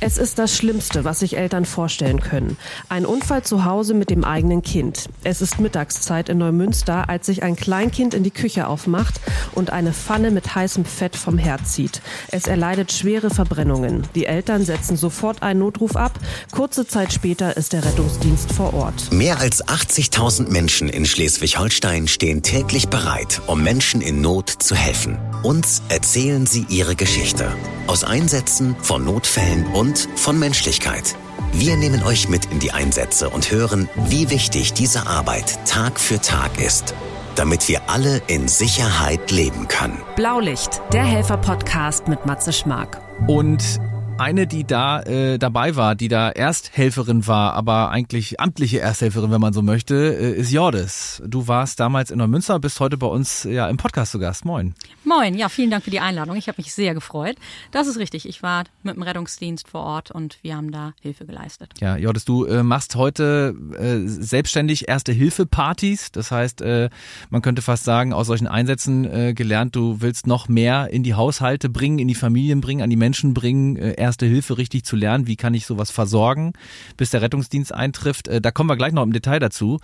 Es ist das Schlimmste, was sich Eltern vorstellen können. Ein Unfall zu Hause mit dem eigenen Kind. Es ist Mittagszeit in Neumünster, als sich ein Kleinkind in die Küche aufmacht und eine Pfanne mit heißem Fett vom Herd zieht. Es erleidet schwere Verbrennungen. Die Eltern setzen sofort einen Notruf ab. Kurze Zeit später ist der Rettungsdienst vor Ort. Mehr als 80.000 Menschen in Schleswig-Holstein stehen täglich bereit, um Menschen in Not zu helfen. Uns erzählen sie ihre Geschichte. Aus Einsätzen, von Notfällen und von Menschlichkeit. Wir nehmen euch mit in die Einsätze und hören, wie wichtig diese Arbeit Tag für Tag ist, damit wir alle in Sicherheit leben können. Blaulicht, der Helfer-Podcast mit Matze Schmark. Und eine, die da äh, dabei war, die da Ersthelferin war, aber eigentlich amtliche Ersthelferin, wenn man so möchte, äh, ist Jordes. Du warst damals in Neumünster, bist heute bei uns ja im Podcast zu Gast. Moin. Moin, ja, vielen Dank für die Einladung. Ich habe mich sehr gefreut. Das ist richtig. Ich war mit dem Rettungsdienst vor Ort und wir haben da Hilfe geleistet. Ja, Jordes, du äh, machst heute äh, selbstständig Erste-Hilfe-Partys. Das heißt, äh, man könnte fast sagen, aus solchen Einsätzen äh, gelernt, du willst noch mehr in die Haushalte bringen, in die Familien bringen, an die Menschen bringen, äh, Erste Hilfe richtig zu lernen. Wie kann ich sowas versorgen, bis der Rettungsdienst eintrifft? Äh, da kommen wir gleich noch im Detail dazu.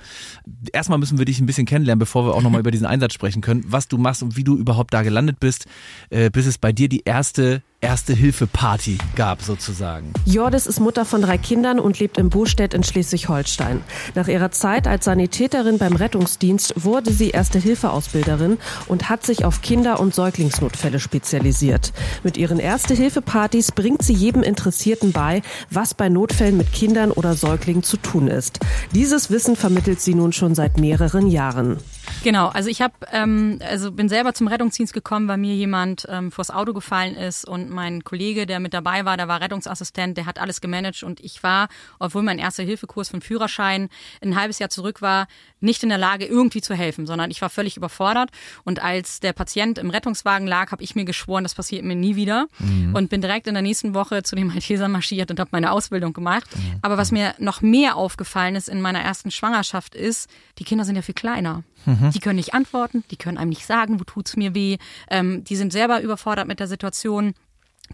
Erstmal müssen wir dich ein bisschen kennenlernen, bevor wir auch nochmal über diesen Einsatz sprechen können, was du machst und wie du überhaupt da gelandet bist, äh, bis es bei dir die erste Erste-Hilfe-Party gab, sozusagen. Jordis ist Mutter von drei Kindern und lebt in Bostedt in Schleswig-Holstein. Nach ihrer Zeit als Sanitäterin beim Rettungsdienst wurde sie Erste-Hilfe-Ausbilderin und hat sich auf Kinder- und Säuglingsnotfälle spezialisiert. Mit ihren Erste-Hilfe-Partys bringt sie jedem Interessierten bei, was bei Notfällen mit Kindern oder Säuglingen zu tun ist. Dieses Wissen vermittelt sie nun schon seit mehreren Jahren. Genau, also ich habe, ähm, also bin selber zum Rettungsdienst gekommen, weil mir jemand ähm, vors Auto gefallen ist und mein Kollege, der mit dabei war, der war Rettungsassistent, der hat alles gemanagt und ich war, obwohl mein erster Hilfekurs für Führerschein ein halbes Jahr zurück war, nicht in der Lage, irgendwie zu helfen, sondern ich war völlig überfordert. Und als der Patient im Rettungswagen lag, habe ich mir geschworen, das passiert mir nie wieder mhm. und bin direkt in der nächsten Woche zu den Maltesern marschiert und habe meine Ausbildung gemacht. Mhm. Aber was mir noch mehr aufgefallen ist in meiner ersten Schwangerschaft ist, die Kinder sind ja viel kleiner. Mhm. Die können nicht antworten, die können einem nicht sagen, wo tut's mir weh. Ähm, die sind selber überfordert mit der Situation.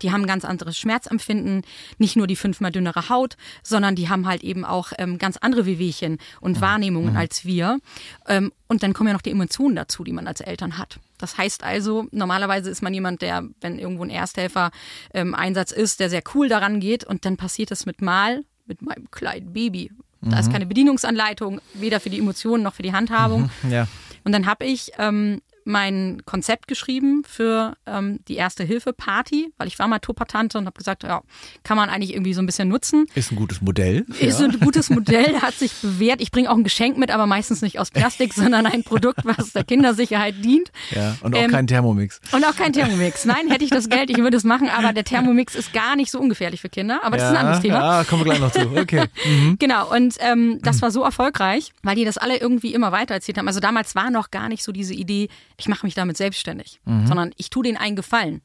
Die haben ganz anderes Schmerzempfinden, nicht nur die fünfmal dünnere Haut, sondern die haben halt eben auch ähm, ganz andere Wehwehchen und mhm. Wahrnehmungen mhm. als wir. Ähm, und dann kommen ja noch die Emotionen dazu, die man als Eltern hat. Das heißt also, normalerweise ist man jemand, der, wenn irgendwo ein Ersthelfer-Einsatz ähm, ist, der sehr cool daran geht und dann passiert es mit Mal, mit meinem kleinen Baby da ist mhm. keine Bedienungsanleitung, weder für die Emotionen noch für die Handhabung. Mhm, ja. Und dann habe ich ähm, mein Konzept geschrieben für ähm, die erste Hilfe Party, weil ich war mal Tuppertante und habe gesagt, ja, kann man eigentlich irgendwie so ein bisschen nutzen. Ist ein gutes Modell. Ist ja. ein gutes Modell, hat sich bewährt. Ich bringe auch ein Geschenk mit, aber meistens nicht aus Plastik, sondern ein Produkt, was der Kindersicherheit dient. Ja, und auch ähm, kein Thermomix. Und auch kein Thermomix. Nein, hätte ich das Geld, ich würde es machen, aber der Thermomix ist gar nicht so ungefährlich für Kinder. Aber das ja, ist ein anderes Thema. Ja, kommen wir gleich noch zu. Okay. Mhm. Genau, und ähm, das war so erfolgreich, weil die das alle irgendwie immer weiter erzählt haben. Also damals war noch gar nicht so diese Idee, ich mache mich damit selbstständig, mhm. sondern ich tue denen einen Gefallen.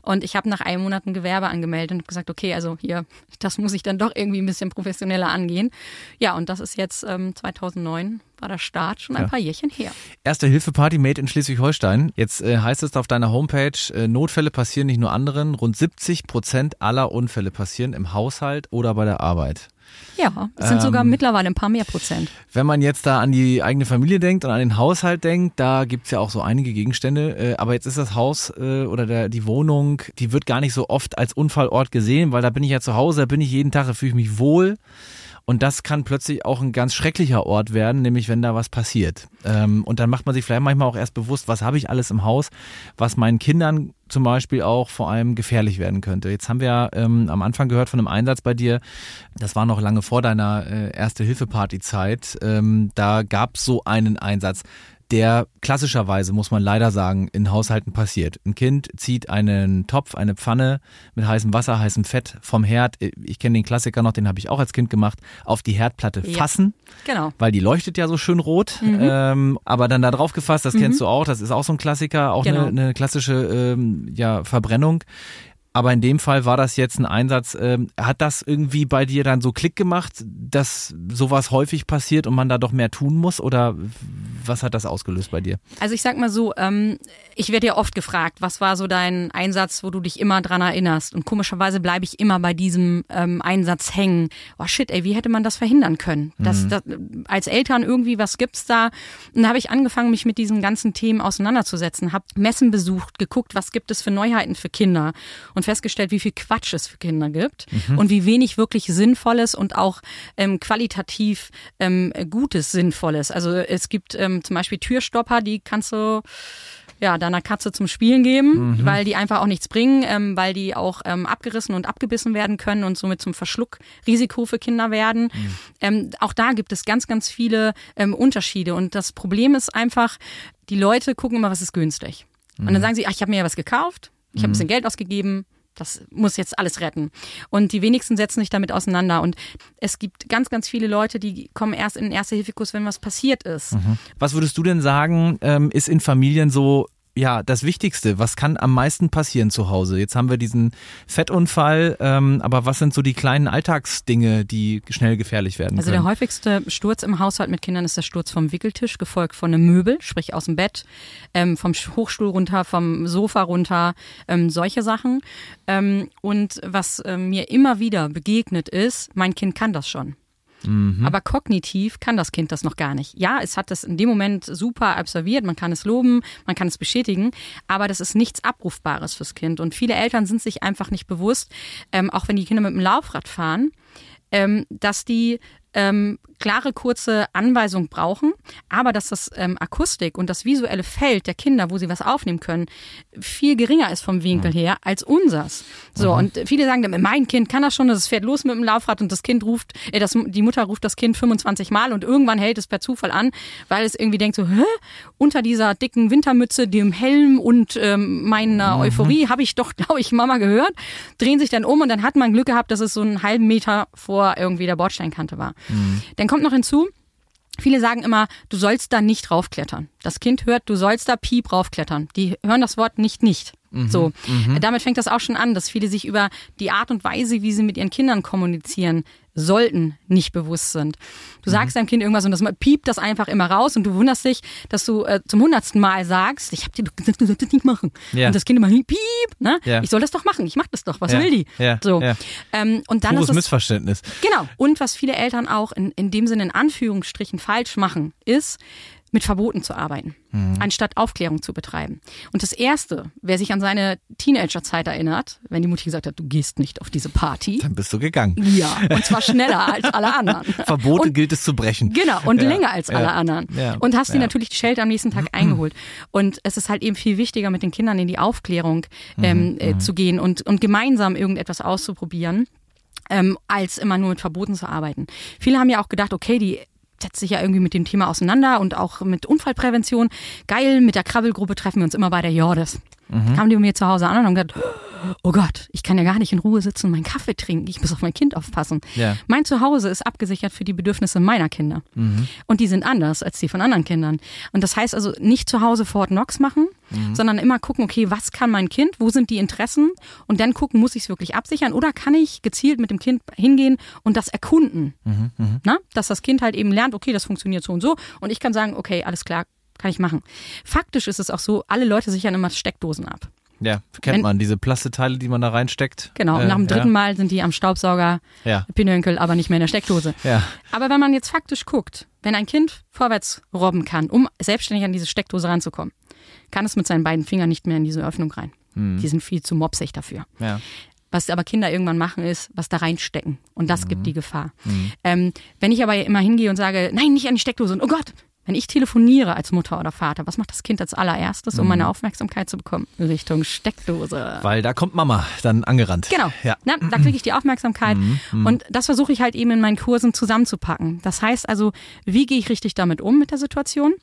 Und ich habe nach einem Monat ein Gewerbe angemeldet und gesagt, okay, also hier, das muss ich dann doch irgendwie ein bisschen professioneller angehen. Ja, und das ist jetzt ähm, 2009 war der Start schon ein ja. paar Jährchen her. Erste Hilfe-Party made in Schleswig-Holstein. Jetzt äh, heißt es auf deiner Homepage, äh, Notfälle passieren nicht nur anderen. Rund 70 Prozent aller Unfälle passieren im Haushalt oder bei der Arbeit. Ja, es sind ähm, sogar mittlerweile ein paar mehr Prozent. Wenn man jetzt da an die eigene Familie denkt und an den Haushalt denkt, da gibt's ja auch so einige Gegenstände. Äh, aber jetzt ist das Haus äh, oder der, die Wohnung, die wird gar nicht so oft als Unfallort gesehen, weil da bin ich ja zu Hause, da bin ich jeden Tag, da fühle ich mich wohl. Und das kann plötzlich auch ein ganz schrecklicher Ort werden, nämlich wenn da was passiert. Ähm, und dann macht man sich vielleicht manchmal auch erst bewusst, was habe ich alles im Haus, was meinen Kindern zum Beispiel auch vor allem gefährlich werden könnte. Jetzt haben wir ähm, am Anfang gehört von einem Einsatz bei dir, das war noch lange vor deiner äh, Erste-Hilfe-Party-Zeit. Ähm, da gab es so einen Einsatz der klassischerweise, muss man leider sagen, in Haushalten passiert. Ein Kind zieht einen Topf, eine Pfanne mit heißem Wasser, heißem Fett vom Herd, ich kenne den Klassiker noch, den habe ich auch als Kind gemacht, auf die Herdplatte ja. fassen. Genau. Weil die leuchtet ja so schön rot. Mhm. Ähm, aber dann da drauf gefasst, das mhm. kennst du auch, das ist auch so ein Klassiker, auch genau. eine, eine klassische ähm, ja, Verbrennung. Aber in dem Fall war das jetzt ein Einsatz. Ähm, hat das irgendwie bei dir dann so Klick gemacht, dass sowas häufig passiert und man da doch mehr tun muss? Oder was hat das ausgelöst bei dir? Also ich sag mal so, ähm, ich werde ja oft gefragt, was war so dein Einsatz, wo du dich immer dran erinnerst? Und komischerweise bleibe ich immer bei diesem ähm, Einsatz hängen. Oh shit, ey, wie hätte man das verhindern können? Das, das, als Eltern irgendwie, was gibt's da? Und da habe ich angefangen, mich mit diesen ganzen Themen auseinanderzusetzen, habe Messen besucht, geguckt, was gibt es für Neuheiten für Kinder und festgestellt, wie viel Quatsch es für Kinder gibt und wie wenig wirklich Sinnvolles und auch ähm, qualitativ ähm, Gutes, Sinnvolles. Also es gibt ähm, zum Beispiel Türstopper, die kannst du ja, deiner Katze zum Spielen geben, weil die einfach auch nichts bringen, ähm, weil die auch ähm, abgerissen und abgebissen werden können und somit zum Verschluckrisiko für Kinder werden. Ähm, auch da gibt es ganz, ganz viele ähm, Unterschiede. Und das Problem ist einfach, die Leute gucken immer, was ist günstig. Und dann sagen sie, ach, ich habe mir ja was gekauft, ich habe ein bisschen Geld ausgegeben, das muss jetzt alles retten. Und die wenigsten setzen sich damit auseinander. Und es gibt ganz, ganz viele Leute, die kommen erst in den Erste-Hilfe-Kurs, wenn was passiert ist. Was würdest du denn sagen, ähm, ist in Familien so ja, das Wichtigste, was kann am meisten passieren zu Hause? Jetzt haben wir diesen Fettunfall, ähm, aber was sind so die kleinen Alltagsdinge, die schnell gefährlich werden Also können? der häufigste Sturz im Haushalt mit Kindern ist der Sturz vom Wickeltisch, gefolgt von einem Möbel, sprich aus dem Bett, ähm, vom Hochstuhl runter, vom Sofa runter, ähm, solche Sachen. Ähm, und was ähm, mir immer wieder begegnet ist, mein Kind kann das schon. Aber kognitiv kann das Kind das noch gar nicht. Ja, es hat das in dem Moment super absolviert, man kann es loben, man kann es bestätigen, aber das ist nichts Abrufbares fürs Kind. Und viele Eltern sind sich einfach nicht bewusst, ähm, auch wenn die Kinder mit dem Laufrad fahren, ähm, dass die ähm, klare, kurze Anweisung brauchen, aber dass das ähm, Akustik und das visuelle Feld der Kinder, wo sie was aufnehmen können, viel geringer ist vom Winkel her als unsers. So, und viele sagen dann, mein Kind kann das schon, das fährt los mit dem Laufrad und das Kind ruft, äh, das, die Mutter ruft das Kind 25 Mal und irgendwann hält es per Zufall an, weil es irgendwie denkt so, hä? Unter dieser dicken Wintermütze, dem Helm und ähm, meiner Euphorie habe ich doch, glaube ich, Mama gehört, drehen sich dann um und dann hat man Glück gehabt, dass es so einen halben Meter vor irgendwie der Bordsteinkante war. Dann kommt noch hinzu, Viele sagen immer, du sollst da nicht raufklettern. Das Kind hört, du sollst da piep raufklettern. Die hören das Wort nicht nicht. So, damit fängt das auch schon an, dass viele sich über die Art und Weise, wie sie mit ihren Kindern kommunizieren sollten, nicht bewusst sind. Du sagst deinem Kind irgendwas und das piept das einfach immer raus und du wunderst dich, dass du äh, zum hundertsten Mal sagst, ich hab dir gesagt, du sollst das nicht machen. Ja. Und das Kind immer piep, ne? Ja. Ich soll das doch machen, ich mach das doch, was Ja. will die? So. Ähm, und dann Pures ist es Missverständnis. Genau. Und was viele Eltern auch in, in dem Sinne in Anführungsstrichen falsch machen, ist, mit Verboten zu arbeiten, anstatt Aufklärung zu betreiben. Und das Erste, wer sich an seine Teenagerzeit erinnert, wenn die Mutti gesagt hat, du gehst nicht auf diese Party, Dann bist du gegangen. ja, und zwar schneller als alle anderen. Verbote und, gilt es zu brechen. Genau, und Ja, länger als ja, alle anderen. ja, und hast dir ja. natürlich die Schelte am nächsten Tag eingeholt. Und es ist halt eben viel wichtiger, mit den Kindern in die Aufklärung Mhm, ähm, äh, zu gehen und, und gemeinsam irgendetwas auszuprobieren, ähm, als immer nur mit Verboten zu arbeiten. Viele haben ja auch gedacht, okay, die setzt sich ja irgendwie mit dem Thema auseinander und auch mit Unfallprävention. Geil, mit der Krabbelgruppe treffen wir uns immer bei der Jordes. Mhm. Kamen die mir zu Hause an und haben gesagt, oh Gott, ich kann ja gar nicht in Ruhe sitzen und meinen Kaffee trinken. Ich muss auf mein Kind aufpassen. Ja. Mein Zuhause ist abgesichert für die Bedürfnisse meiner Kinder. Und die sind anders als die von anderen Kindern. Und das heißt also nicht zu Hause Fort Knox machen, sondern immer gucken, okay, was kann mein Kind, wo sind die Interessen? Und dann gucken, muss ich es wirklich absichern oder kann ich gezielt mit dem Kind hingehen und das erkunden? Na? Dass das Kind halt eben lernt, okay, das funktioniert so und so. Und ich kann sagen, okay, alles klar, kann ich machen. Faktisch ist es auch so, alle Leute sichern immer Steckdosen ab. Ja, kennt Wenn- man, diese Plasteteile, die man da reinsteckt. Genau, und Äh, nach dem dritten ja. Mal sind die am Staubsauger, Ja. Pinökel, aber nicht mehr in der Steckdose. Ja. Aber wenn man jetzt faktisch guckt, wenn ein Kind vorwärts robben kann, um selbstständig an diese Steckdose ranzukommen, kann es mit seinen beiden Fingern nicht mehr in diese Öffnung rein. Die sind viel zu mopsig dafür. Ja. Was aber Kinder irgendwann machen, ist, was da reinstecken. Und das gibt die Gefahr. Ähm, wenn ich aber immer hingehe und sage, nein, nicht an die Steckdose und oh Gott, wenn ich telefoniere als Mutter oder Vater, was macht das Kind als allererstes, um meine Aufmerksamkeit zu bekommen? Richtung Steckdose. Weil da kommt Mama dann angerannt. Genau. Ja. Na, da kriege ich die Aufmerksamkeit. Und das versuche ich halt eben in meinen Kursen zusammenzupacken. Das heißt also, wie gehe ich richtig damit um mit der Situation?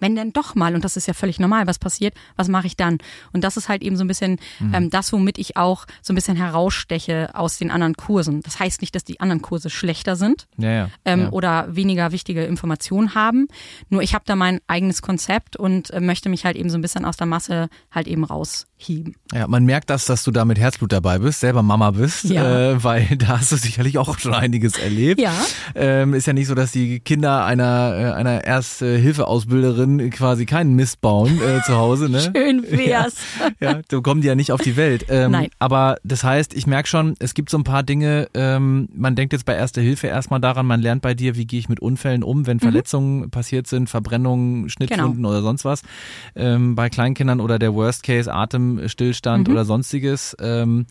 Wenn denn doch mal, und das ist ja völlig normal, was passiert, was mache ich dann? Und das ist halt eben so ein bisschen mhm. ähm, das, womit ich auch so ein bisschen heraussteche aus den anderen Kursen. Das heißt nicht, dass die anderen Kurse schlechter sind ja, ja, ähm, ja. oder weniger wichtige Informationen haben. Nur ich habe da mein eigenes Konzept und äh, möchte mich halt eben so ein bisschen aus der Masse halt eben rausheben. Ja, man merkt das, dass du da mit Herzblut dabei bist, selber Mama bist, Ja. äh, weil da hast du sicherlich auch schon einiges erlebt. Ja. Ähm, ist ja nicht so, dass die Kinder einer, äh, einer Erste-Hilfe-Ausbilderin quasi keinen Mist bauen äh, zu Hause. Ne? Schön wär's. Ja, ja, so kommen die ja nicht auf die Welt. Ähm, Nein. Aber das heißt, ich merke schon, es gibt so ein paar Dinge, ähm, man denkt jetzt bei Erste Hilfe erstmal daran, man lernt bei dir, wie gehe ich mit Unfällen um, wenn Verletzungen passiert sind, Verbrennungen, Schnittwunden oder sonst was. Ähm, bei Kleinkindern oder der Worst Case, Atemstillstand oder sonstiges. Ähm,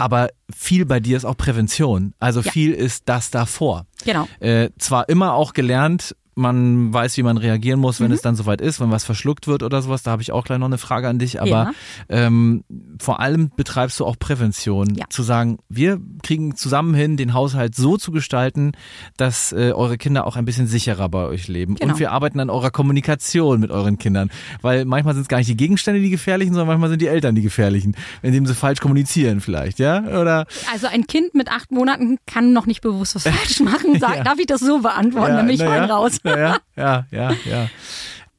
aber viel bei dir ist auch Prävention. Also Ja. viel ist das davor. Genau. Äh, zwar immer auch gelernt, man weiß, wie man reagieren muss, Mhm. wenn es dann soweit ist, wenn was verschluckt wird oder sowas. Da habe ich auch gleich noch eine Frage an dich. Aber Ja. ähm, vor allem betreibst du auch Prävention. Ja. Zu sagen, wir kriegen zusammen hin, den Haushalt so zu gestalten, dass äh, eure Kinder auch ein bisschen sicherer bei euch leben. Genau. Und wir arbeiten an eurer Kommunikation mit euren Kindern. Weil manchmal sind es gar nicht die Gegenstände, die gefährlichen, sondern manchmal sind die Eltern die gefährlichen, indem sie falsch kommunizieren vielleicht, ja? Oder Also ein Kind mit acht Monaten kann noch nicht bewusst was falsch machen. Sag, Ja. Darf ich das so beantworten? Ja, dann bin ich na fein ja, raus. Ja, ja, ja, ja.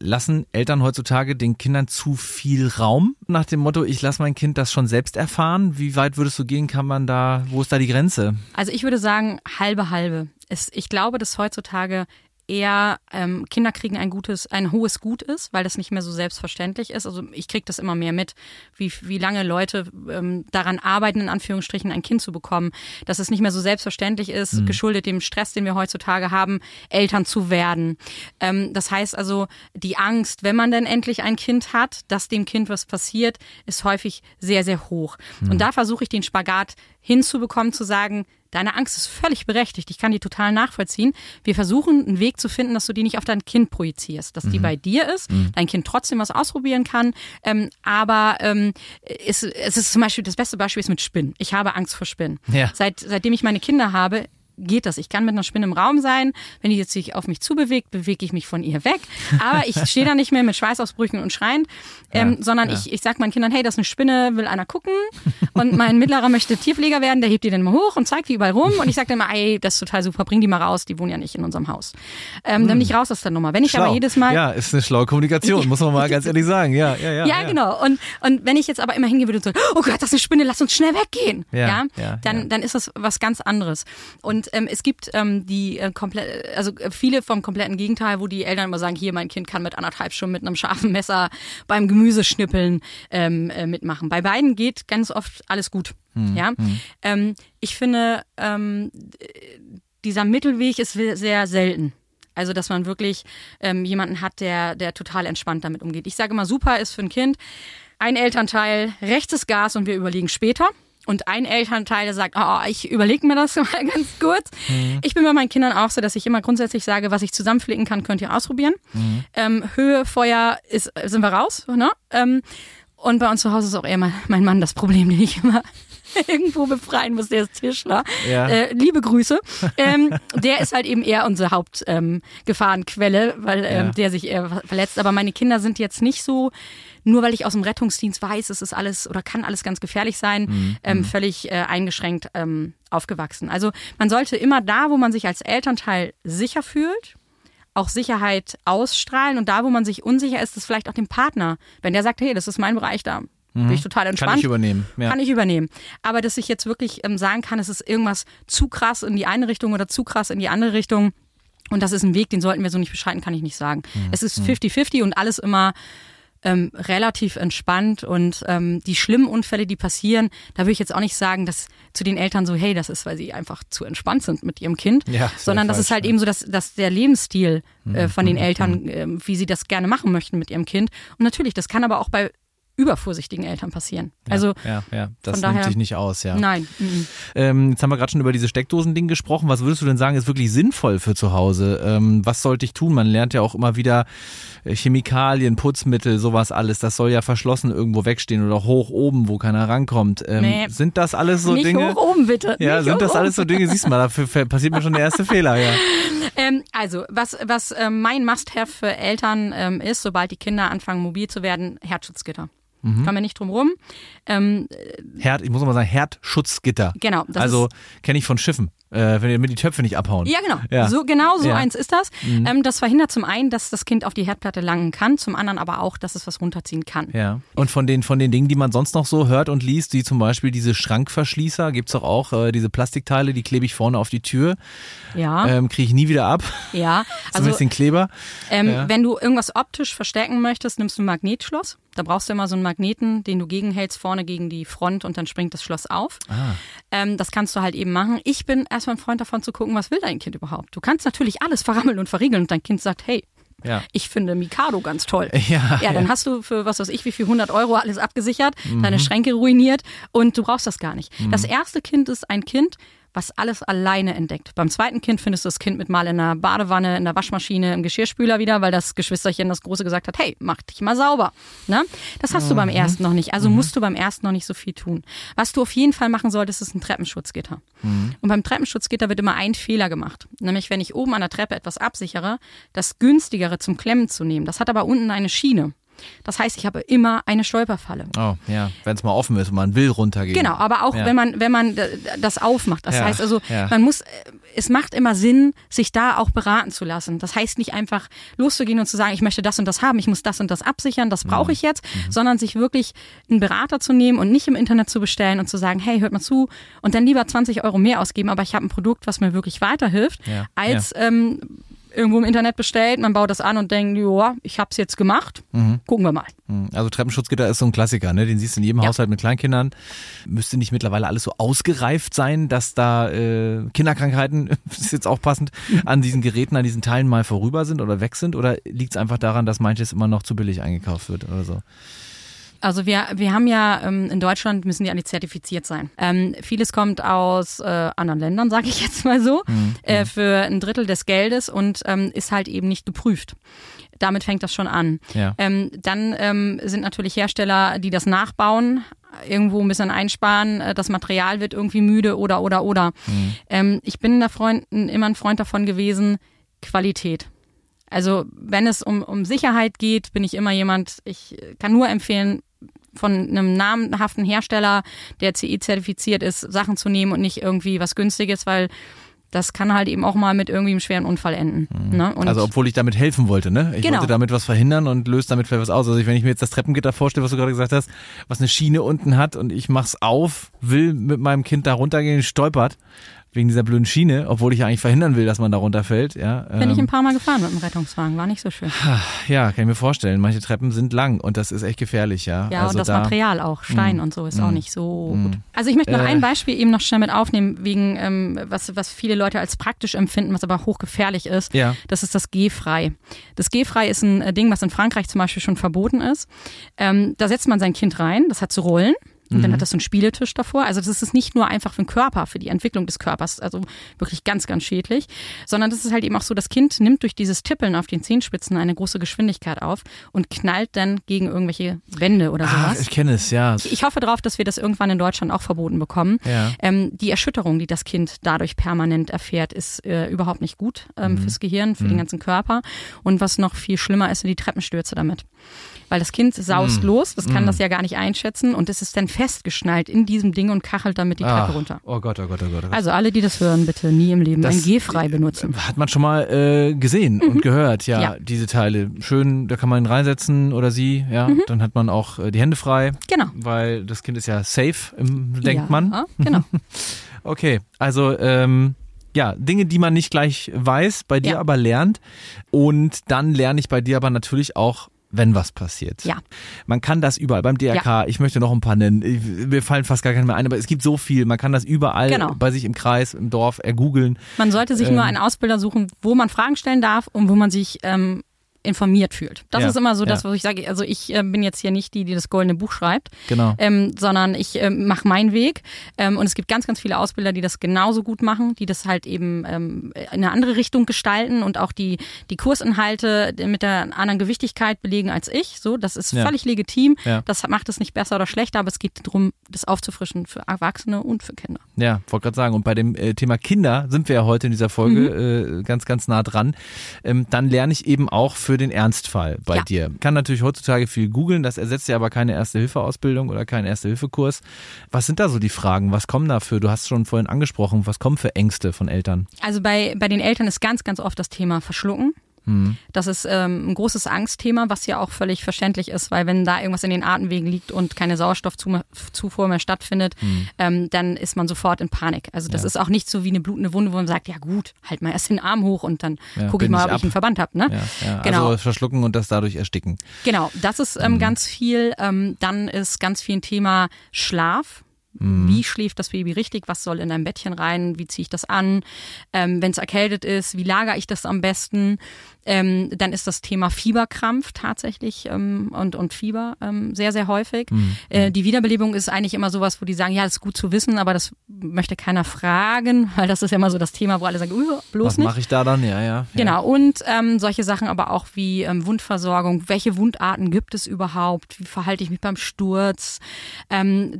Lassen Eltern heutzutage den Kindern zu viel Raum nach dem Motto, ich lasse mein Kind das schon selbst erfahren? Wie weit würdest du gehen? Kann man da, wo ist da die Grenze? Also ich würde sagen, halbe halbe. Es, ich glaube, dass heutzutage eher ähm, Kinder kriegen ein gutes, ein hohes Gut ist, weil das nicht mehr so selbstverständlich ist. Also ich kriege das immer mehr mit, wie, wie lange Leute ähm, daran arbeiten, in Anführungsstrichen ein Kind zu bekommen, dass es nicht mehr so selbstverständlich ist, geschuldet dem Stress, den wir heutzutage haben, Eltern zu werden. Ähm, das heißt also, die Angst, wenn man denn endlich ein Kind hat, dass dem Kind was passiert, ist häufig sehr, sehr hoch. Und da versuche ich den Spagat hinzubekommen, zu sagen, Deine Angst ist völlig berechtigt. Ich kann die total nachvollziehen. Wir versuchen, einen Weg zu finden, dass du die nicht auf dein Kind projizierst, dass die bei dir ist, dein Kind trotzdem was ausprobieren kann. Ähm, aber ähm, es, es ist zum Beispiel, das beste Beispiel ist mit Spinnen. Ich habe Angst vor Spinnen. Ja. Seit, seitdem ich meine Kinder habe, geht das. Ich kann mit einer Spinne im Raum sein. Wenn die jetzt sich auf mich zubewegt, bewege ich mich von ihr weg. Aber ich stehe da nicht mehr mit Schweißausbrüchen und schreiend, ähm, Ja, sondern ja. ich, ich sag meinen Kindern, hey, das ist eine Spinne, will einer gucken. Und mein Mittlerer möchte Tierpfleger werden, der hebt die dann mal hoch und zeigt die überall rum. Und ich sage dann mal, ey, das ist total super, bring die mal raus, die wohnen ja nicht in unserem Haus. Ähm, Dann bin ich raus aus der Nummer. Wenn ich aber Schlau. jedes Mal Ja, ist eine schlaue Kommunikation, muss man mal ganz ehrlich sagen. Ja, ja, ja. ja, genau. Und, und wenn ich jetzt aber immer hingehen würde und so, oh Gott, das ist eine Spinne, lass uns schnell weggehen. Ja, ja, dann, ja. dann ist das was ganz anderes. Und ähm, es gibt ähm, die äh, komplett, also äh, viele vom kompletten Gegenteil, wo die Eltern immer sagen, hier, mein Kind kann mit anderthalb Stunden mit einem scharfen Messer beim Gemüseschnippeln ähm, äh, mitmachen. Bei beiden geht ganz oft alles gut. Hm, ja. Ähm, ich finde, ähm, dieser Mittelweg ist sehr selten. Also, dass man wirklich ähm, jemanden hat, der, der total entspannt damit umgeht. Ich sage immer, super ist für ein Kind ein Elternteil rechts ist Gas und wir überlegen später. Und ein Elternteil, der sagt, oh, ich überlege mir das mal ganz kurz. Ich bin bei meinen Kindern auch so, dass ich immer grundsätzlich sage, was ich zusammenflicken kann, könnt ihr ausprobieren. Ähm, Höhe, Feuer ist, sind wir raus. Ne? Ähm, und bei uns zu Hause ist auch eher mein, mein Mann das Problem, den ich immer irgendwo befreien muss, der ist Tischler. Ja. Äh, liebe Grüße. ähm, der ist halt eben eher unsere Hauptgefahrenquelle, ähm, weil ähm, Ja. der sich eher verletzt. Aber meine Kinder sind jetzt nicht so, nur weil ich aus dem Rettungsdienst weiß, es ist alles oder kann alles ganz gefährlich sein, Mhm. ähm, völlig äh, eingeschränkt ähm, aufgewachsen. Also man sollte immer da, wo man sich als Elternteil sicher fühlt, auch Sicherheit ausstrahlen und da, wo man sich unsicher ist, ist vielleicht auch dem Partner. Wenn der sagt, hey, das ist mein Bereich, da bin ich total entspannt. Mhm. Kann ich übernehmen. Ja. Kann ich übernehmen. Aber dass ich jetzt wirklich ähm, sagen kann, es ist irgendwas zu krass in die eine Richtung oder zu krass in die andere Richtung. Und das ist ein Weg, den sollten wir so nicht beschreiten, kann ich nicht sagen. Mhm. Es ist 50-50 und alles immer ähm, relativ entspannt und ähm, die schlimmen Unfälle, die passieren, da würde ich jetzt auch nicht sagen, dass zu den Eltern so, hey, das ist, weil sie einfach zu entspannt sind mit ihrem Kind, Ja, sondern das falsch, ist halt. Mhm, eben so, dass, dass der Lebensstil äh, von den Eltern, ähm, wie sie das gerne machen möchten mit ihrem Kind. Und natürlich, das kann aber auch bei übervorsichtigen Eltern passieren. Also ja, ja, das nimmt daher- sich nicht aus, ja. nein. mhm. Ähm, jetzt haben wir gerade schon über diese Steckdosending gesprochen. Was würdest du denn sagen, ist wirklich sinnvoll für zu Hause? Ähm, was sollte ich tun? Man lernt ja auch immer wieder äh, Chemikalien, Putzmittel, sowas alles. Das soll ja verschlossen irgendwo wegstehen oder hoch oben, wo keiner rankommt. Ähm, Nee. Sind das alles so nicht Dinge? hoch oben, bitte. Ja, nicht sind das alles so Dinge? Siehst du mal, dafür passiert mir schon der erste Fehler, ja. Ähm, Ähm, also, was, was äh, mein Must-Have für Eltern ähm, ist, sobald die Kinder anfangen mobil zu werden, Herzschutzgitter. Mhm. Kommen wir nicht drum rum. Ähm, Herd, ich muss mal sagen, Herdschutzgitter. Genau. also kenne ich von Schiffen äh, wenn ihr mir die Töpfe nicht abhauen. Ja, genau. Ja. So, genau so ja. eins ist das. Mhm. Ähm, das verhindert zum einen, dass das Kind auf die Herdplatte langen kann, zum anderen aber auch, dass es was runterziehen kann. Ja. Und von den, von den Dingen, die man sonst noch so hört und liest, wie zum Beispiel diese Schrankverschließer, gibt's doch auch äh, diese Plastikteile, die klebe ich vorne auf die Tür. Ja. Ähm, Kriege ich nie wieder ab. Ja. Also, Zumindest den Kleber. Ähm, ja. Wenn du irgendwas optisch verstecken möchtest, nimmst du ein Magnetschloss. Da brauchst du immer so einen Magneten, den du gegenhältst, vorne gegen die Front und dann springt das Schloss auf. Ah. Ähm, das kannst du halt eben machen. Ich bin erstmal ein Freund davon zu gucken, was will dein Kind überhaupt. Du kannst natürlich alles verrammeln und verriegeln und dein Kind sagt, hey, ja. Ich finde Mikado ganz toll. Ja, ja dann ja. hast du für was weiß ich, wie viel 100 Euro alles abgesichert, mhm. deine Schränke ruiniert und du brauchst das gar nicht. Mhm. Das erste Kind ist ein Kind, was alles alleine entdeckt. Beim zweiten Kind findest du das Kind mit mal in der Badewanne, in der Waschmaschine, im Geschirrspüler wieder, weil das Geschwisterchen, das Große, gesagt hat, hey, mach dich mal sauber. Ne? Das hast mhm. du beim mhm. ersten noch nicht. Also mhm. musst du beim ersten noch nicht so viel tun. Was du auf jeden Fall machen solltest, ist ein Treppenschutzgitter. Mhm. Und beim Treppenschutzgitter wird immer ein Fehler gemacht. Nämlich, wenn ich oben an der Treppe etwas absichere, das günstigere zum Klemmen zu nehmen. Das hat aber unten eine Schiene. Das heißt, ich habe immer eine Stolperfalle. Oh, ja, wenn es mal offen ist und man will runtergehen. Genau, aber auch ja. wenn man wenn man das aufmacht. Das ja. heißt also, ja. man muss es macht immer Sinn, sich da auch beraten zu lassen. Das heißt nicht einfach loszugehen und zu sagen, ich möchte das und das haben, ich muss das und das absichern, das brauche mhm. ich jetzt, mhm. sondern sich wirklich einen Berater zu nehmen und nicht im Internet zu bestellen und zu sagen, hey, hört mal zu und dann lieber 20 Euro mehr ausgeben, aber ich habe ein Produkt, was mir wirklich weiterhilft, als ähm, irgendwo im Internet bestellt, man baut das an und denkt, ja, ich habe es jetzt gemacht, mhm. gucken wir mal. Mhm. Also Treppenschutzgitter ist so ein Klassiker, ne? den siehst du in jedem ja. Haushalt mit Kleinkindern. Müsste nicht mittlerweile alles so ausgereift sein, dass da äh, Kinderkrankheiten, ist jetzt auch passend, an diesen Geräten, an diesen Teilen mal vorüber sind oder weg sind? Oder liegt es einfach daran, dass manches immer noch zu billig eingekauft wird oder so? Also wir, wir haben ja ähm, in Deutschland müssen die alle zertifiziert sein. Ähm, vieles kommt aus äh, anderen Ländern, sage ich jetzt mal so, mhm. äh, für ein Drittel des Geldes und ähm, ist halt eben nicht geprüft. Damit fängt das schon an. Ja. Ähm, dann ähm, sind natürlich Hersteller, die das nachbauen, irgendwo ein bisschen einsparen, äh, das Material wird irgendwie müde oder oder oder. Mhm. Ähm, ich bin da Freund, immer ein Freund davon gewesen, Qualität. Also wenn es um, um Sicherheit geht, bin ich immer jemand, ich kann nur empfehlen, von einem namenhaften Hersteller, der CE-zertifiziert ist, Sachen zu nehmen und nicht irgendwie was Günstiges, weil das kann halt eben auch mal mit irgendwie einem schweren Unfall enden. Mhm. Ne? also obwohl ich damit helfen wollte, ne? Ich genau. wollte damit was verhindern und löse damit vielleicht was aus. Also wenn ich mir jetzt das Treppengitter vorstelle, was du gerade gesagt hast, was eine Schiene unten hat und ich mach's auf, will mit meinem Kind da runtergehen, stolpert, wegen dieser blöden Schiene, obwohl ich eigentlich verhindern will, dass man da runterfällt. Ja, Bin ähm, ich ein paar Mal gefahren mit dem Rettungswagen, war nicht so schön. Ja, kann ich mir vorstellen. Manche Treppen sind lang und das ist echt gefährlich, ja. Ja, also und das da, Material auch, Stein mh, mm, und so ist mh, auch mm, nicht so mh. Mm. gut. Also ich möchte noch äh, ein Beispiel eben noch schnell mit aufnehmen, wegen ähm, was, was viele Leute als praktisch empfinden, was aber hochgefährlich ist. Ja. Das ist das G-frei. Das G-frei ist ein äh, Ding, was in Frankreich zum Beispiel schon verboten ist. Ähm, da setzt man sein Kind rein, das hat zu rollen. Und mhm. dann hat das so einen Spieletisch davor. Also das ist nicht nur einfach für den Körper, für die Entwicklung des Körpers, also wirklich ganz, ganz schädlich, sondern das ist halt eben auch so, das Kind nimmt durch dieses Tippeln auf den Zehenspitzen eine große Geschwindigkeit auf und knallt dann gegen irgendwelche Wände oder sowas. Ah, ich kenne es, ja. Ich, ich, hoffe darauf, dass wir das irgendwann in Deutschland auch verboten bekommen. Ja. Ähm, die Erschütterung, die das Kind dadurch permanent erfährt, ist äh, überhaupt nicht gut ähm, mhm. fürs Gehirn, für mhm. den ganzen Körper. Und was noch viel schlimmer ist, sind die Treppenstürze damit weil das Kind saust mm. los, das kann mm. das ja gar nicht einschätzen und es ist dann festgeschnallt in diesem Ding und kachelt damit die Treppe Ach, runter. Oh Gott, oh Gott, oh Gott. Oh also alle, die das hören, bitte nie im Leben das ein G-frei benutzen. Hat man schon mal äh, gesehen mhm. und gehört, ja, ja, diese Teile. Schön, da kann man ihn reinsetzen oder sie, ja, mhm. dann hat man auch äh, die Hände frei. Genau. Weil das Kind ist ja safe, im, denkt ja, man. Genau. okay, also ähm, ja, Dinge, die man nicht gleich weiß, bei dir ja. aber lernt. Und dann lerne ich bei dir aber natürlich auch wenn was passiert. Ja. Man kann das überall beim DRK, ja. ich möchte noch ein paar nennen, mir fallen fast gar keine mehr ein, aber es gibt so viel, man kann das überall genau. bei sich im Kreis, im Dorf ergoogeln. Man sollte sich ähm, nur einen Ausbilder suchen, wo man Fragen stellen darf und wo man sich ähm, informiert fühlt. Das Ja, ist immer so das, ja. was ich sage. Also ich äh, bin jetzt hier nicht die, die das goldene Buch schreibt, Genau. ähm, sondern ich ähm, mache meinen Weg. Ähm, und es gibt ganz, ganz viele Ausbilder, die das genauso gut machen, die das halt eben ähm, in eine andere Richtung gestalten und auch die, die Kursinhalte mit der anderen Gewichtigkeit belegen als ich. So, das ist Ja. völlig legitim. Das macht es nicht besser oder schlechter, aber es geht darum, das aufzufrischen für Erwachsene und für Kinder. Ja, wollte gerade sagen. Und bei dem äh, Thema Kinder sind wir ja heute in dieser Folge Mhm. äh, ganz, ganz nah dran. Ähm, dann lerne ich eben auch für den Ernstfall bei Ja. dir. Kann natürlich heutzutage viel googeln, das ersetzt ja aber keine Erste-Hilfe-Ausbildung oder keinen Erste-Hilfe-Kurs. Was sind da so die Fragen? Was kommen da für, du hast schon vorhin angesprochen, was kommen für Ängste von Eltern? Also bei, bei den Eltern ist ganz, ganz oft das Thema Verschlucken. Das ist ähm, ein großes Angstthema, was ja auch völlig verständlich ist, weil wenn da irgendwas in den Atemwegen liegt und keine Sauerstoffzufuhr mehr stattfindet, ähm, dann ist man sofort in Panik. Also das Ja. ist auch nicht so wie eine blutende Wunde, wo man sagt, ja gut, halt mal erst den Arm hoch und dann Ja, gucke ich mal, ich ob ab. ich einen Verband habe. Ne? Ja, ja. Genau. Also verschlucken und das dadurch ersticken. Genau, das ist ähm, ganz viel. Ähm, dann ist ganz viel ein Thema Schlaf. Wie schläft das Baby richtig? Was soll in ein Bettchen rein? Wie ziehe ich das an? Ähm, Wenn es erkältet ist, wie lagere ich das am besten? Ähm, dann ist das Thema Fieberkrampf tatsächlich ähm, und, und Fieber ähm, sehr, sehr häufig. Äh, die Wiederbelebung ist eigentlich immer sowas, wo die sagen, ja, das ist gut zu wissen, aber das möchte keiner fragen, weil das ist ja immer so das Thema, wo alle sagen, uh, bloß Was nicht. mache ich da dann? Ja, ja. ja. Genau, und ähm, solche Sachen aber auch wie ähm, Wundversorgung. Welche Wundarten gibt es überhaupt? Wie verhalte ich mich beim Sturz? Dann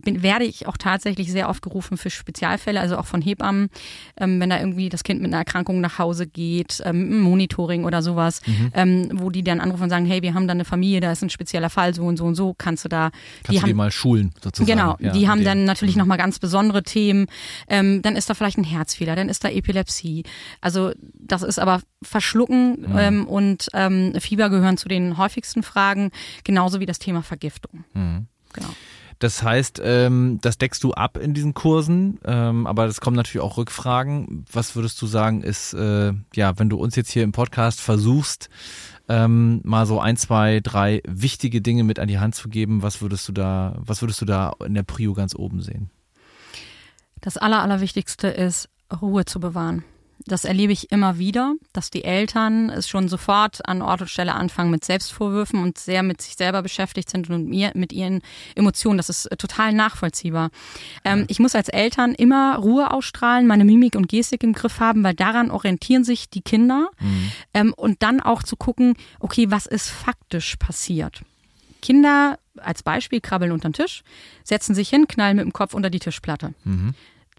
bin, werde ich auch tatsächlich sehr oft gerufen für Spezialfälle, also auch von Hebammen, ähm, wenn da irgendwie das Kind mit einer Erkrankung nach Hause geht, ähm, Monitoring oder sowas, Mhm. ähm, wo die dann anrufen und sagen, hey, wir haben da eine Familie, da ist ein spezieller Fall, so und so und so, kannst du da, Kannst du haben die mal schulen, sozusagen. Genau, Ja, die haben dann natürlich nochmal ganz besondere Themen. Ähm, dann ist da vielleicht ein Herzfehler, dann ist da Epilepsie. Also das ist aber Verschlucken Mhm. ähm, und ähm, Fieber gehören zu den häufigsten Fragen, genauso wie das Thema Vergiftung. Mhm. Genau. Das heißt, ähm, das deckst du ab in diesen Kursen, ähm, aber es kommen natürlich auch Rückfragen. Was würdest du sagen, ist, äh, ja, wenn du uns jetzt hier im Podcast versuchst, ähm, mal so ein, zwei, drei wichtige Dinge mit an die Hand zu geben, was würdest du da, was würdest du da in der Prio ganz oben sehen? Das Aller, Allerwichtigste ist, Ruhe zu bewahren. Das erlebe ich immer wieder, dass die Eltern es schon sofort an Ort und Stelle anfangen mit Selbstvorwürfen und sehr mit sich selber beschäftigt sind und mir, mit ihren Emotionen. Das ist äh, total nachvollziehbar. Ähm, ich muss als Eltern immer Ruhe ausstrahlen, meine Mimik und Gestik im Griff haben, weil daran orientieren sich die Kinder. Ähm, und dann auch zu gucken, okay, was ist faktisch passiert? Kinder als Beispiel krabbeln unter den Tisch, setzen sich hin, knallen mit dem Kopf unter die Tischplatte.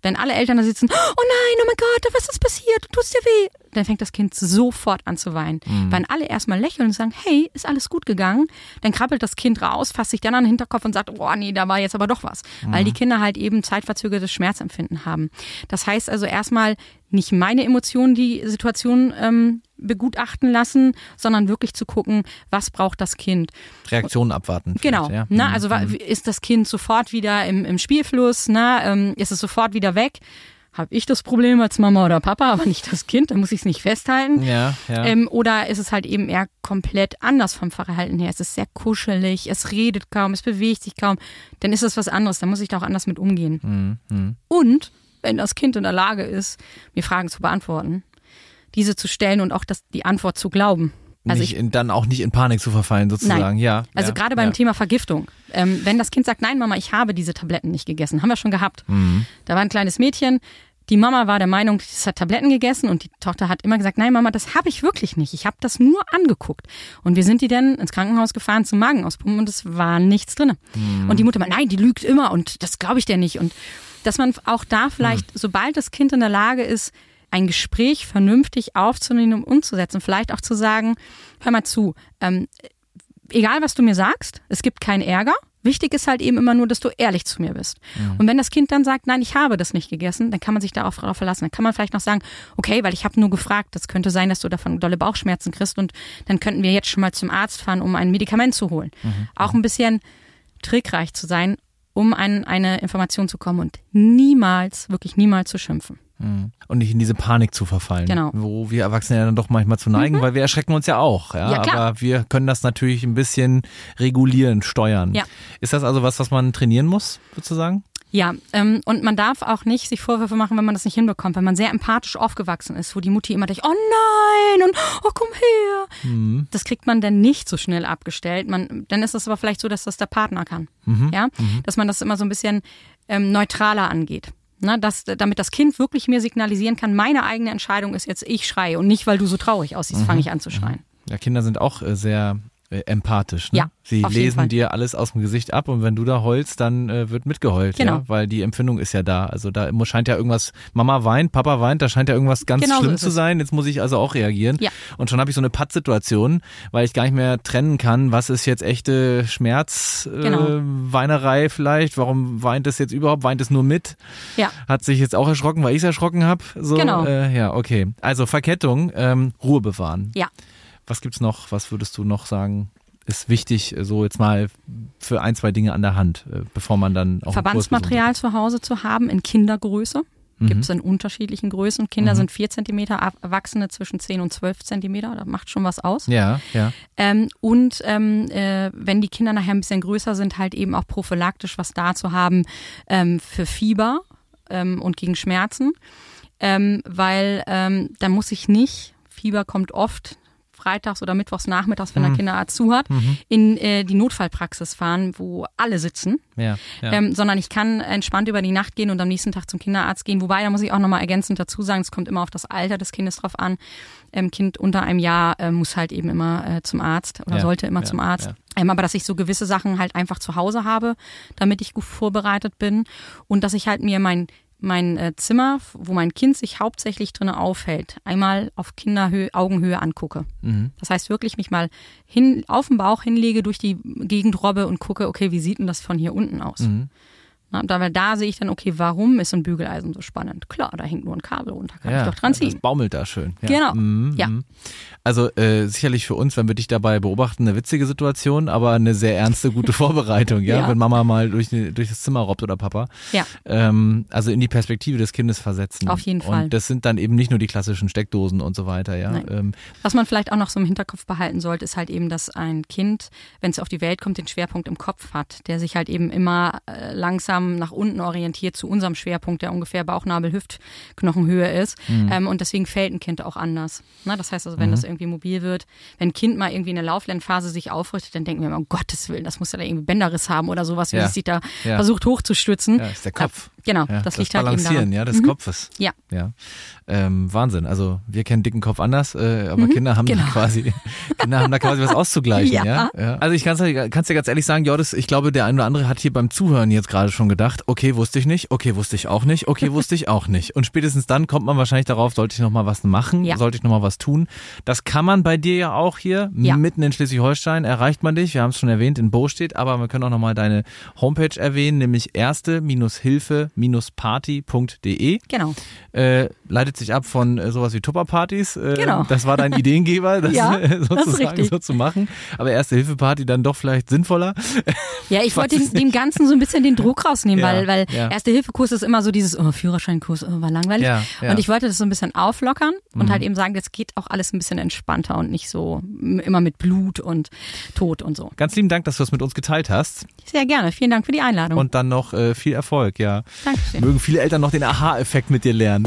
Wenn alle Eltern da sitzen, oh nein, oh mein Gott, was ist passiert? Du tust dir weh. Dann fängt das Kind sofort an zu weinen. Wenn alle erstmal lächeln und sagen, hey, ist alles gut gegangen, dann krabbelt das Kind raus, fasst sich dann an den Hinterkopf und sagt, oh nee, da war jetzt aber doch was. Weil die Kinder halt eben zeitverzögertes Schmerzempfinden haben. Das heißt also erstmal nicht meine Emotionen die Situation ähm, begutachten lassen, sondern wirklich zu gucken, was braucht das Kind. Reaktionen abwarten. Genau. Ja? Na, Mhm. also wa- ist das Kind sofort wieder im, im Spielfluss? Na, ähm, ist es sofort wieder weg? Habe ich das Problem als Mama oder Papa, aber nicht das Kind? Dann muss ich es nicht festhalten. Ja, ja. Ähm, oder ist es halt eben eher komplett anders vom Verhalten her? Es ist sehr kuschelig, es redet kaum, es bewegt sich kaum. Dann ist es was anderes, dann muss ich da auch anders mit umgehen. Mhm, Und wenn das Kind in der Lage ist, mir Fragen zu beantworten, diese zu stellen und auch das, die Antwort zu glauben. Also nicht ich, in, dann auch nicht in Panik zu verfallen, sozusagen. Nein. Ja. Also ja, gerade beim ja. Thema Vergiftung. Ähm, wenn das Kind sagt, nein, Mama, ich habe diese Tabletten nicht gegessen, haben wir schon gehabt. Mhm. Da war ein kleines Mädchen, die Mama war der Meinung, es hat Tabletten gegessen und die Tochter hat immer gesagt, nein, Mama, das habe ich wirklich nicht. Ich habe das nur angeguckt. Und wir sind die dann ins Krankenhaus gefahren zum Magenauspumpen und es war nichts drin. Mhm. Und die Mutter meinte, nein, die lügt immer und das glaube ich dir nicht. Und dass man auch da vielleicht, Mhm. sobald das Kind in der Lage ist, ein Gespräch vernünftig aufzunehmen und umzusetzen, vielleicht auch zu sagen, hör mal zu, ähm, egal was du mir sagst, es gibt keinen Ärger. Wichtig ist halt eben immer nur, dass du ehrlich zu mir bist. Und wenn das Kind dann sagt, nein, ich habe das nicht gegessen, dann kann man sich darauf, darauf verlassen. Dann kann man vielleicht noch sagen, okay, weil ich habe nur gefragt, das könnte sein, dass du davon dolle Bauchschmerzen kriegst und dann könnten wir jetzt schon mal zum Arzt fahren, um ein Medikament zu holen. Auch ein bisschen trickreich zu sein, um an eine Information zu kommen und niemals, wirklich niemals zu schimpfen. Mhm. Und nicht in diese Panik zu verfallen. Genau. Wo wir Erwachsene ja dann doch manchmal zu neigen, weil wir erschrecken uns ja auch. Ja? Ja. Aber wir können das natürlich ein bisschen regulieren, steuern. Ja. Ist das also was, was man trainieren muss, sozusagen? Ja, ähm, und man darf auch nicht sich Vorwürfe machen, wenn man das nicht hinbekommt, wenn man sehr empathisch aufgewachsen ist, wo die Mutti immer denkt, oh nein und oh komm her. Mhm. Das kriegt man dann nicht so schnell abgestellt. Man, dann ist es aber vielleicht so, dass das der Partner kann. Mhm. Ja, mhm. dass man das immer so ein bisschen ähm, neutraler angeht. Ne, dass, damit das Kind wirklich mir signalisieren kann, meine eigene Entscheidung ist jetzt, ich schreie und nicht, weil du so traurig aussiehst, fange ich an zu schreien. Ja, Kinder sind auch äh, sehr äh, empathisch. Ne? Ja, Sie lesen dir alles aus dem Gesicht ab und wenn du da heulst, dann äh, wird mitgeheult, genau. ja, weil die Empfindung ist ja da. Also da scheint ja irgendwas, Mama weint, Papa weint, da scheint ja irgendwas ganz genau schlimm so zu sein. Jetzt muss ich also auch reagieren. Ja. Und schon habe ich so eine Pattsituation, weil ich gar nicht mehr trennen kann, was ist jetzt echte Schmerzweinerei äh, genau. vielleicht, warum weint es jetzt überhaupt, weint es nur mit? Ja. Hat sich jetzt auch erschrocken, weil ich es erschrocken habe. So, genau. Äh, ja, okay. Also Verkettung, ähm, Ruhe bewahren. Ja. Was gibt's noch? Was würdest du noch sagen? ist wichtig, so jetzt mal für ein, zwei Dinge an der Hand, äh, bevor man dann auch. Verbandsmaterial zu Hause zu haben in Kindergröße. Mhm. Gibt es in unterschiedlichen Größen. Kinder mhm. sind vier Zentimeter, Erwachsene zwischen zehn und zwölf Zentimeter. Da macht schon was aus. Ja, ja. Ähm, und ähm, äh, wenn die Kinder nachher ein bisschen größer sind, halt eben auch prophylaktisch was da zu haben ähm, für Fieber ähm, und gegen Schmerzen. Ähm, weil ähm, da muss ich nicht, Fieber kommt oft freitags oder mittwochs nachmittags, wenn mhm. der Kinderarzt zu hat, mhm. in äh, die Notfallpraxis fahren, wo alle sitzen, ja, ja. Ähm, sondern ich kann entspannt über die Nacht gehen und am nächsten Tag zum Kinderarzt gehen. Wobei, da muss ich auch nochmal ergänzend dazu sagen, es kommt immer auf das Alter des Kindes drauf an. Ähm, kind unter einem Jahr äh, muss halt eben immer äh, zum Arzt oder ja, sollte immer zum Arzt. Ähm, aber dass ich so gewisse Sachen halt einfach zu Hause habe, damit ich gut vorbereitet bin und dass ich halt mir mein mein äh, Zimmer, wo mein Kind sich hauptsächlich drin aufhält, einmal auf Kinderhöhe, Augenhöhe angucke. Mhm. Das heißt wirklich mich mal hin, auf den Bauch hinlege, durch die Gegend robbe und gucke, okay, wie sieht denn das von hier unten aus? Mhm. Na, da, weil da sehe ich dann, okay, warum ist so ein Bügeleisen so spannend? Klar, da hängt nur ein Kabel runter, kann ja, ich doch dran ziehen. Das baumelt da schön. Ja. Genau, mhm, ja. Mhm. Also äh, sicherlich für uns, wenn wir dich dabei beobachten, eine witzige Situation, aber eine sehr ernste, gute Vorbereitung, ja? ja, wenn Mama mal durch, durch das Zimmer robbt oder Papa. Ja. Ähm, also in die Perspektive des Kindes versetzen. Auf jeden Fall. Und das sind dann eben nicht nur die klassischen Steckdosen und so weiter, ja. Ähm, Was man vielleicht auch noch so im Hinterkopf behalten sollte, ist halt eben, dass ein Kind, wenn es auf die Welt kommt, den Schwerpunkt im Kopf hat, der sich halt eben immer äh, langsam nach unten orientiert zu unserem Schwerpunkt, der ungefähr Bauchnabel-Hüftknochenhöhe ist. Mhm. Ähm, und deswegen fällt ein Kind auch anders. Na, das heißt also, wenn mhm. das irgendwie mobil wird, wenn ein Kind mal irgendwie in der Lauflernphase sich aufrichtet, dann denken wir immer, um Gottes Willen, das muss ja da irgendwie Bänderriss haben oder sowas, wie ja. es sich da ja. versucht hochzustützen. Ja, ist der Kopf. Genau, ja, das, das liegt halt eben daran. ja, des mhm. Kopfes. Ja. ja. Ähm, Wahnsinn. Also wir kennen dicken Kopf anders, äh, aber mhm. Kinder haben genau. da quasi, Kinder haben da quasi was auszugleichen. Ja. Also ich kann es dir ganz ehrlich sagen, Jordis, ich glaube, der eine oder andere hat hier beim Zuhören jetzt gerade schon gedacht, okay, wusste ich nicht, okay, wusste ich auch nicht, okay, wusste ich auch nicht. Und spätestens dann kommt man wahrscheinlich darauf, sollte ich noch mal was machen, ja. sollte ich noch mal was tun. Das kann man bei dir ja auch hier, ja. mitten in Schleswig-Holstein, erreicht man dich. Wir haben es schon erwähnt, in Bo steht, aber wir können auch noch mal deine Homepage erwähnen, nämlich erste-hilfe-party.de. Genau. Äh, leitet sich ab von äh, sowas wie Tupperpartys. Äh, genau. Das war dein Ideengeber, das ja, sozusagen das so zu machen. Aber Erste-Hilfe-Party dann doch vielleicht sinnvoller. Ja, ich wollte dem, Ganzen so ein bisschen den Druck rausnehmen, ja, weil, weil ja. Erste-Hilfe-Kurs ist immer so dieses, oh, Führerscheinkurs, oh, war langweilig. Und ich wollte das so ein bisschen auflockern und Mhm. halt eben sagen, das geht auch alles ein bisschen entspannter und nicht so immer mit Blut und Tod und so. Ganz lieben Dank, dass du das mit uns geteilt hast. Sehr gerne. Vielen Dank für die Einladung. Und dann noch äh, viel Erfolg, ja. Dankeschön. Mögen viele Eltern noch den Aha-Effekt mit dir lernen.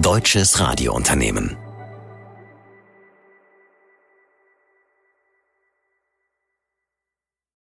deutsches Radiounternehmen.